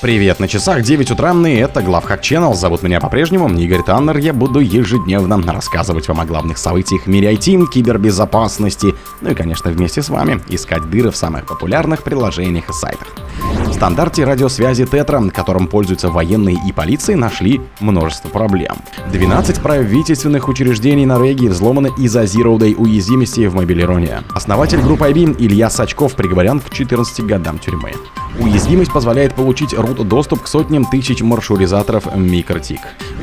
Привет, на часах 9 утра, и это Главхак Channel. Зовут меня по-прежнему Игорь Таннер. Я буду ежедневно рассказывать вам о главных событиях в мире IT, кибербезопасности, ну и, конечно, вместе с вами искать дыры в самых популярных приложениях и сайтах. В стандарте радиосвязи Тетра, которым пользуются военные и полиции, нашли множество проблем. 12 правительственных учреждений Норвегии взломаны из-за Zero Day уязвимости в мобилероне. Основатель группы IBM Илья Сачков приговорен к 14 годам тюрьмы. Уязвимость позволяет получить root доступ к сотням тысяч маршрутизаторов MikroTik.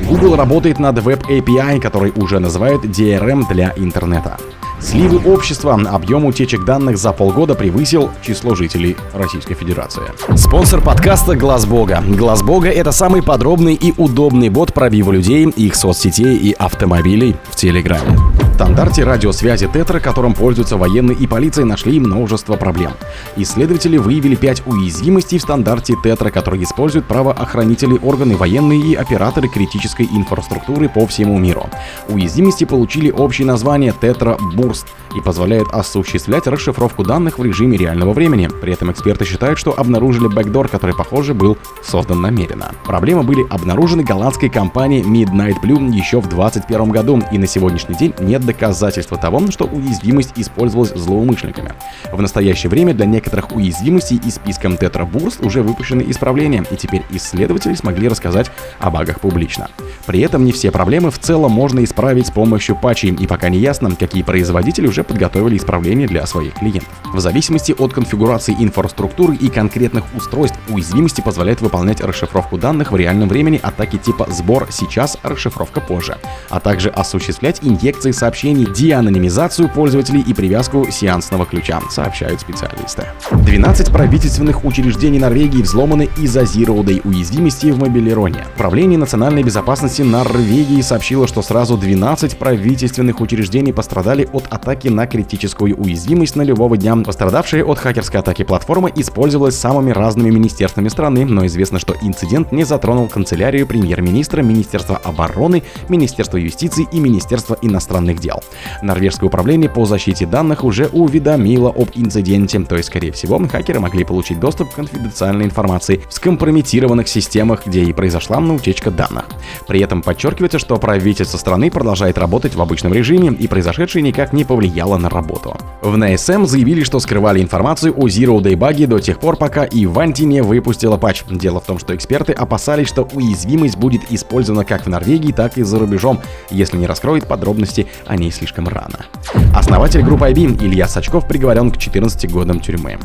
Google работает над Web API, который уже называют DRM для интернета. Сливы общества. Объем утечек данных за полгода превысил число жителей Российской Федерации. Спонсор подкаста Глаз Бога. Глаз Бога это самый подробный и удобный бот пробива людей, их соцсетей и автомобилей в Телеграме. В стандарте радиосвязи Тетра, которым пользуются военные и полиция, нашли множество проблем. Исследователи выявили 5 уязвимостей в стандарте Тетра, которые используют правоохранители, органы военные и операторы критической инфраструктуры по всему миру. Уязвимости получили общее название Тетра Burst и позволяют осуществлять расшифровку данных в режиме реального времени. При этом эксперты считают, что обнаружили бэкдор, который, похоже, был создан намеренно. Проблемы были обнаружены голландской компанией Midnight Blue еще в 2021 году, и на сегодняшний день нет доказательства того, что уязвимость использовалась злоумышленниками. В настоящее время для некоторых уязвимостей списка Tetra Burst уже выпущены исправления, и теперь исследователи смогли рассказать о багах публично. При этом не все проблемы в целом можно исправить с помощью патчей, и пока не ясно, какие производители уже подготовили исправления для своих клиентов. В зависимости от конфигурации инфраструктуры и конкретных устройств, уязвимости позволяют выполнять расшифровку данных в реальном времени атаки типа «сбор сейчас, расшифровка позже», а также осуществлять инъекции сообщений, деанонимизацию пользователей и привязку сеансного ключа, сообщают специалисты. 12 правительственных учреждений Норвегии взломаны из-за Zero Day уязвимости в мобилероне. Правление национальной безопасности Норвегии сообщило, что сразу 12 правительственных учреждений пострадали от атаки на критическую уязвимость нулевого дня. Пострадавшая от хакерской атаки платформа использовалась самыми разными министерствами страны, но известно, что инцидент не затронул канцелярию премьер-министра, Министерство обороны, Министерство юстиции и Министерство иностранных дел. Норвежское управление по защите данных уже уведомило об инциденте, то есть, скорее всего, хакеры могли получить доступ к конфиденциальной информации в скомпрометированных системах, где и произошла утечка данных. При этом подчеркивается, что правительство страны продолжает работать в обычном режиме, и произошедшее никак не повлияло на работу. В НСМ заявили, что скрывали информацию о Zero Day баге до тех пор, пока Иванти не выпустила патч. Дело в том, что эксперты опасались, что уязвимость будет использована как в Норвегии, так и за рубежом, если не раскроет подробности о ней слишком рано. Основатель группы IBM Илья Сачков приговорен к 14 годам тюрьмы.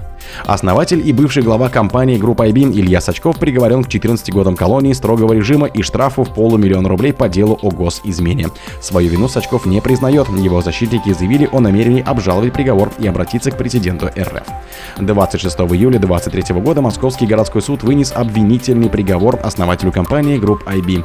Основатель и бывший глава компании группы IBM Илья Сачков приговорен к 14 годам колонии строгого режима и штрафу в полумиллиона рублей по делу о госизмене. Свою вину Сачков не признает. Его защитники заявили о намерении обжаловать приговор и обратиться к президенту РФ. 26 июля 2023 года Московский городской суд вынес обвинительный приговор основателю компании групп IB.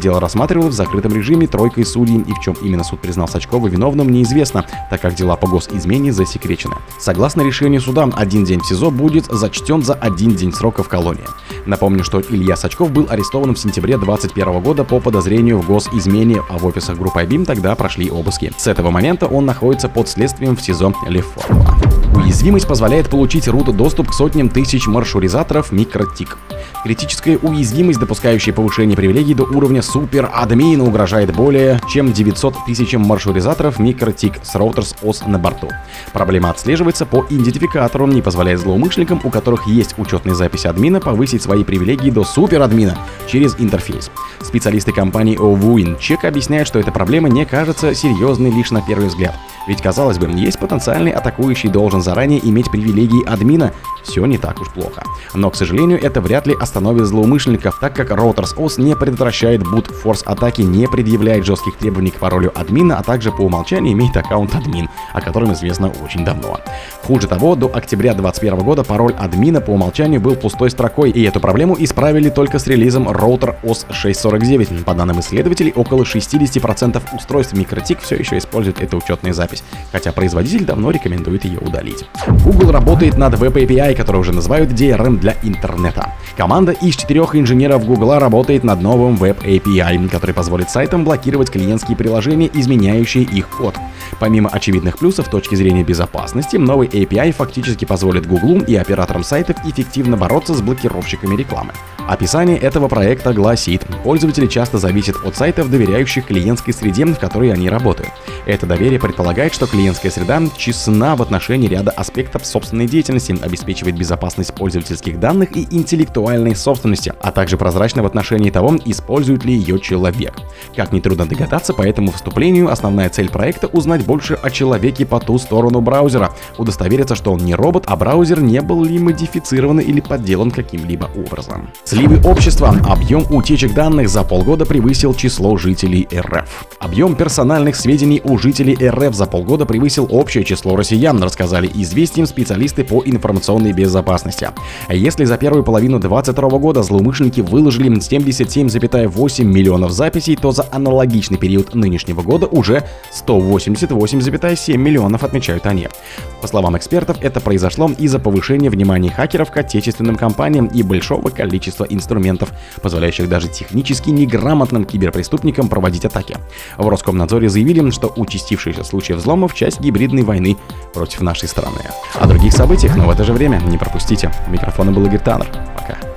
Дело рассматривалось в закрытом режиме тройкой судей, и в чем именно суд признал Сачкова виновным, неизвестно, так как дела по госизмене засекречены. Согласно решению суда, один день СИЗО будет зачтен за один день срока в колонии. Напомню, что Илья Сачков был арестован в сентябре 2021 года по подозрению в госизмене, а в офисах группы IBM тогда прошли обыски. С этого момента он находится под следствием в СИЗО Леформула. Уязвимость позволяет получить root доступ к сотням тысяч маршрутизаторов MikroTik. Критическая уязвимость, допускающая повышение привилегий до уровня супер-админа, угрожает более чем 900 тысячам маршрутизаторов MikroTik с Routers OS на борту. Проблема отслеживается по идентификатору, не позволяя злоумышленникам, у которых есть учетная запись админа, повысить свои привилегии до супер-админа через интерфейс. Специалисты компании OWinCheck объясняют, что эта проблема не кажется серьезной лишь на первый взгляд. Ведь, казалось бы, есть потенциальный атакующий должен заранее иметь привилегии админа, все не так уж плохо. Но, к сожалению, это вряд ли остановит злоумышленников, так как Routers OS не предотвращает boot-force атаки, не предъявляет жестких требований к паролю админа, а также по умолчанию имеет аккаунт админ, о котором известно очень давно. Хуже того, до октября 2021 года пароль админа по умолчанию был пустой строкой, и эту проблему исправили только с релизом Router OS 649. По данным исследователей, около 60% устройств MikroTik все еще используют эту учетную запись, хотя производитель давно рекомендует ее удалить. Обсудить. Google работает над Web API, который уже называют DRM для интернета. Команда из четырех инженеров Google работает над новым Web API, который позволит сайтам блокировать клиентские приложения, изменяющие их код. Помимо очевидных плюсов точки зрения безопасности, новый API фактически позволит Google и операторам сайтов эффективно бороться с блокировщиками рекламы. Описание этого проекта гласит, пользователи часто зависят от сайтов, доверяющих клиентской среде, в которой они работают. Это доверие предполагает, что клиентская среда честна в отношении ряда аспектов собственной деятельности, обеспечивает безопасность пользовательских данных и интеллектуальной собственности, а также прозрачна в отношении того, использует ли ее человек. Как нетрудно догадаться, по этому вступлению основная цель проекта — узнать больше о человеке по ту сторону браузера, удостовериться, что он не робот, а браузер не был ли модифицирован или подделан каким-либо образом. Сливы общества. Объем утечек данных за полгода превысил число жителей РФ. Объем персональных сведений у жителей РФ за полгода превысил общее число россиян, рассказали известиям специалисты по информационной безопасности. Если за первую половину 2022 года злоумышленники выложили 77,8 миллионов записей, то за аналогичный период нынешнего года уже 188,7 миллионов, отмечают они. По словам экспертов, это произошло из-за повышения внимания хакеров к отечественным компаниям и большого количества инструментов, позволяющих даже технически неграмотным киберпреступникам проводить атаки. В Роскомнадзоре заявили, что участившиеся случаи взломов – часть гибридной войны против нашей страны. О других событиях, но в это же время не пропустите. У микрофона был Игорь Таннер. Пока.